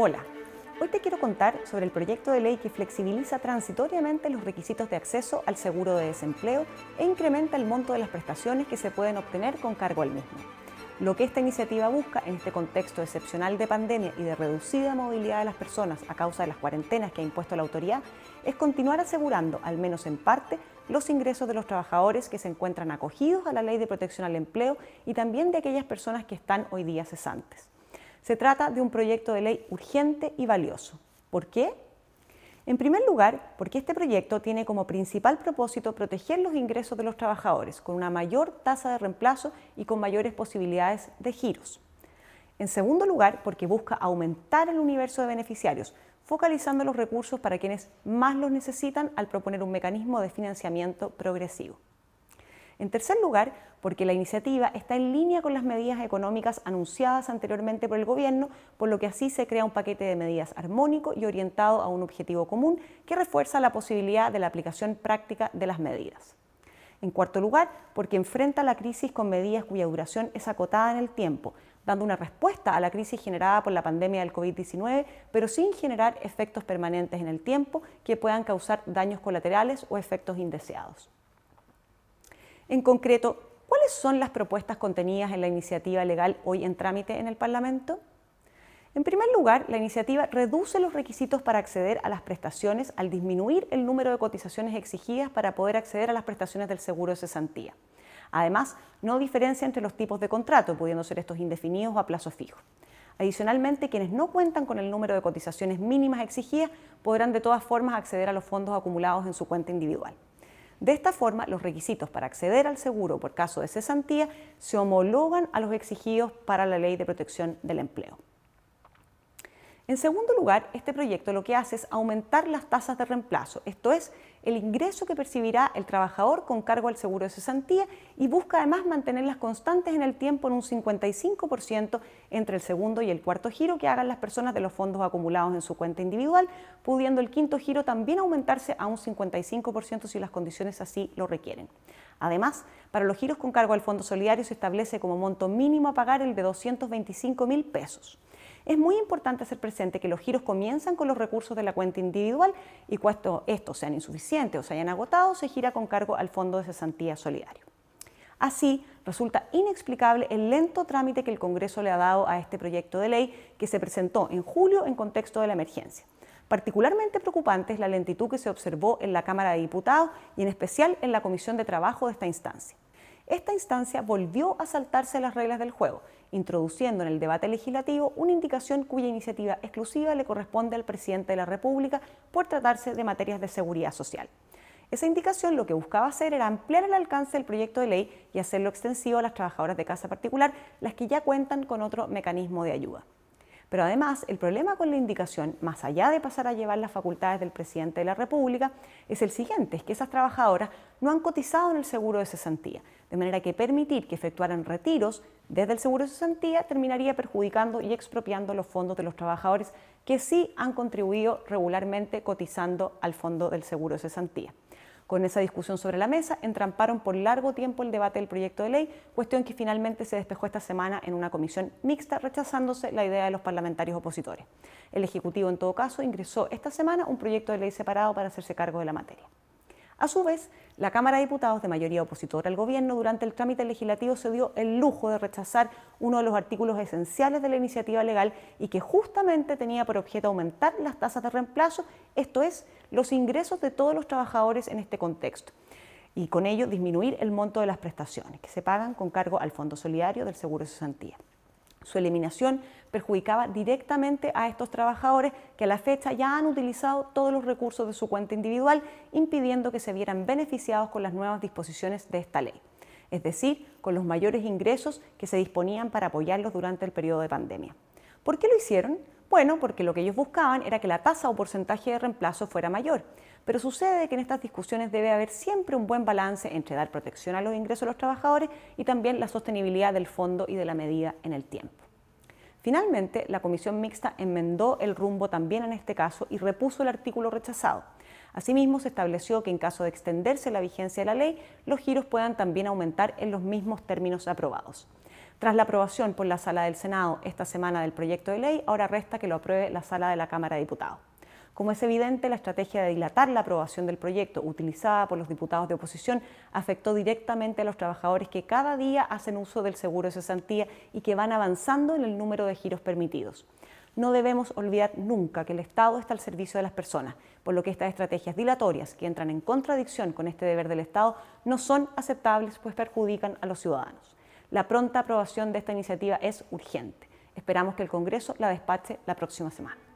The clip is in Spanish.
Hola, hoy te quiero contar sobre el proyecto de ley que flexibiliza transitoriamente los requisitos de acceso al seguro de desempleo e incrementa el monto de las prestaciones que se pueden obtener con cargo al mismo. Lo que esta iniciativa busca en este contexto excepcional de pandemia y de reducida movilidad de las personas a causa de las cuarentenas que ha impuesto la autoridad es continuar asegurando, al menos en parte, los ingresos de los trabajadores que se encuentran acogidos a la ley de protección al empleo y también de aquellas personas que están hoy día cesantes. Se trata de un proyecto de ley urgente y valioso. ¿Por qué? En primer lugar, porque este proyecto tiene como principal propósito proteger los ingresos de los trabajadores con una mayor tasa de reemplazo y con mayores posibilidades de giros. En segundo lugar, porque busca aumentar el universo de beneficiarios, focalizando los recursos para quienes más los necesitan al proponer un mecanismo de financiamiento progresivo. En tercer lugar, porque la iniciativa está en línea con las medidas económicas anunciadas anteriormente por el Gobierno, por lo que así se crea un paquete de medidas armónico y orientado a un objetivo común que refuerza la posibilidad de la aplicación práctica de las medidas. En cuarto lugar, porque enfrenta la crisis con medidas cuya duración es acotada en el tiempo, dando una respuesta a la crisis generada por la pandemia del COVID-19, pero sin generar efectos permanentes en el tiempo que puedan causar daños colaterales o efectos indeseados. En concreto, ¿cuáles son las propuestas contenidas en la iniciativa legal hoy en trámite en el Parlamento? En primer lugar, la iniciativa reduce los requisitos para acceder a las prestaciones al disminuir el número de cotizaciones exigidas para poder acceder a las prestaciones del seguro de cesantía. Además, no diferencia entre los tipos de contrato, pudiendo ser estos indefinidos o a plazo fijo. Adicionalmente, quienes no cuentan con el número de cotizaciones mínimas exigidas podrán de todas formas acceder a los fondos acumulados en su cuenta individual. De esta forma, los requisitos para acceder al seguro por caso de cesantía se homologan a los exigidos para la Ley de Protección del Empleo. En segundo lugar, este proyecto lo que hace es aumentar las tasas de reemplazo, esto es, el ingreso que percibirá el trabajador con cargo al seguro de cesantía y busca además mantenerlas constantes en el tiempo en un 55% entre el segundo y el cuarto giro que hagan las personas de los fondos acumulados en su cuenta individual, pudiendo el quinto giro también aumentarse a un 55% si las condiciones así lo requieren. Además, para los giros con cargo al Fondo Solidario se establece como monto mínimo a pagar el de 225 mil pesos es muy importante hacer presente que los giros comienzan con los recursos de la cuenta individual y cuando estos sean insuficientes o se hayan agotado, se gira con cargo al Fondo de Cesantía Solidario. Así, resulta inexplicable el lento trámite que el Congreso le ha dado a este proyecto de ley que se presentó en julio en contexto de la emergencia. Particularmente preocupante es la lentitud que se observó en la Cámara de Diputados y en especial en la Comisión de Trabajo de esta instancia esta instancia volvió a saltarse las reglas del juego, introduciendo en el debate legislativo una indicación cuya iniciativa exclusiva le corresponde al presidente de la República por tratarse de materias de seguridad social. Esa indicación lo que buscaba hacer era ampliar el alcance del proyecto de ley y hacerlo extensivo a las trabajadoras de casa particular, las que ya cuentan con otro mecanismo de ayuda. Pero además, el problema con la indicación, más allá de pasar a llevar las facultades del presidente de la República, es el siguiente, es que esas trabajadoras no han cotizado en el seguro de cesantía, de manera que permitir que efectuaran retiros desde el seguro de cesantía terminaría perjudicando y expropiando los fondos de los trabajadores que sí han contribuido regularmente cotizando al fondo del seguro de cesantía. Con esa discusión sobre la mesa, entramparon por largo tiempo el debate del proyecto de ley, cuestión que finalmente se despejó esta semana en una comisión mixta, rechazándose la idea de los parlamentarios opositores. El Ejecutivo, en todo caso, ingresó esta semana un proyecto de ley separado para hacerse cargo de la materia. A su vez, la Cámara de Diputados, de mayoría opositora al Gobierno, durante el trámite legislativo se dio el lujo de rechazar uno de los artículos esenciales de la iniciativa legal y que justamente tenía por objeto aumentar las tasas de reemplazo, esto es, los ingresos de todos los trabajadores en este contexto y con ello disminuir el monto de las prestaciones que se pagan con cargo al Fondo Solidario del Seguro de Cesantía. Su eliminación perjudicaba directamente a estos trabajadores que a la fecha ya han utilizado todos los recursos de su cuenta individual, impidiendo que se vieran beneficiados con las nuevas disposiciones de esta ley, es decir, con los mayores ingresos que se disponían para apoyarlos durante el periodo de pandemia. ¿Por qué lo hicieron? Bueno, porque lo que ellos buscaban era que la tasa o porcentaje de reemplazo fuera mayor. Pero sucede que en estas discusiones debe haber siempre un buen balance entre dar protección a los ingresos de los trabajadores y también la sostenibilidad del fondo y de la medida en el tiempo. Finalmente, la comisión mixta enmendó el rumbo también en este caso y repuso el artículo rechazado. Asimismo, se estableció que en caso de extenderse la vigencia de la ley, los giros puedan también aumentar en los mismos términos aprobados. Tras la aprobación por la Sala del Senado esta semana del proyecto de ley, ahora resta que lo apruebe la Sala de la Cámara de Diputados. Como es evidente, la estrategia de dilatar la aprobación del proyecto utilizada por los diputados de oposición afectó directamente a los trabajadores que cada día hacen uso del seguro de cesantía y que van avanzando en el número de giros permitidos. No debemos olvidar nunca que el Estado está al servicio de las personas, por lo que estas estrategias dilatorias que entran en contradicción con este deber del Estado no son aceptables pues perjudican a los ciudadanos. La pronta aprobación de esta iniciativa es urgente. Esperamos que el Congreso la despache la próxima semana.